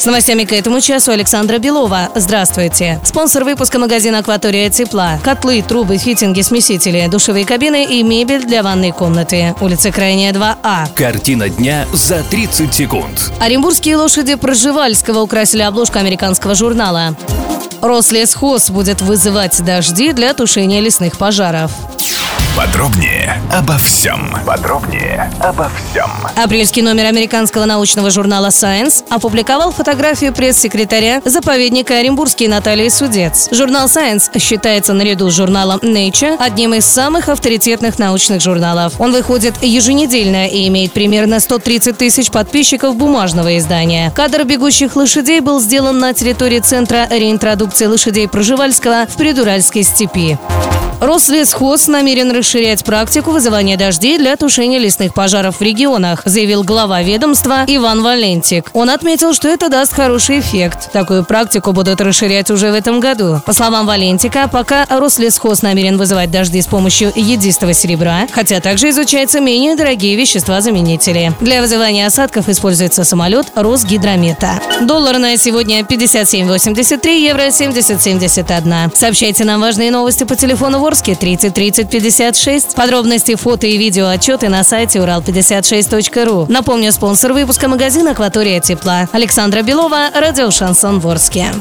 С новостями к этому часу Александра Белова. Здравствуйте. Спонсор выпуска магазина «Акватория тепла». Котлы, трубы, фитинги, смесители, душевые кабины и мебель для ванной комнаты. Улица Крайняя, 2А. Картина дня за 30 секунд. Оренбургские лошади Проживальского украсили обложку американского журнала. Рослесхоз будет вызывать дожди для тушения лесных пожаров. Подробнее обо всем. Подробнее обо всем. Апрельский номер американского научного журнала Science опубликовал фотографию пресс-секретаря заповедника Оренбургский Натальи Судец. Журнал Science считается наряду с журналом Nature одним из самых авторитетных научных журналов. Он выходит еженедельно и имеет примерно 130 тысяч подписчиков бумажного издания. Кадр бегущих лошадей был сделан на территории Центра реинтродукции лошадей Проживальского в Придуральской степи. Рослесхоз намерен расширять практику вызывания дождей для тушения лесных пожаров в регионах, заявил глава ведомства Иван Валентик. Он отметил, что это даст хороший эффект. Такую практику будут расширять уже в этом году. По словам Валентика, пока Рослесхоз намерен вызывать дожди с помощью едистого серебра, хотя также изучаются менее дорогие вещества-заменители. Для вызывания осадков используется самолет Росгидромета. Доллар на сегодня 57.83, евро 70.71. Сообщайте нам важные новости по телефону Ворске 30 30 56. Подробности, фото и видео отчеты на сайте урал56.ру. Напомню, спонсор выпуска магазин «Акватория тепла». Александра Белова, радио «Шансон Ворске».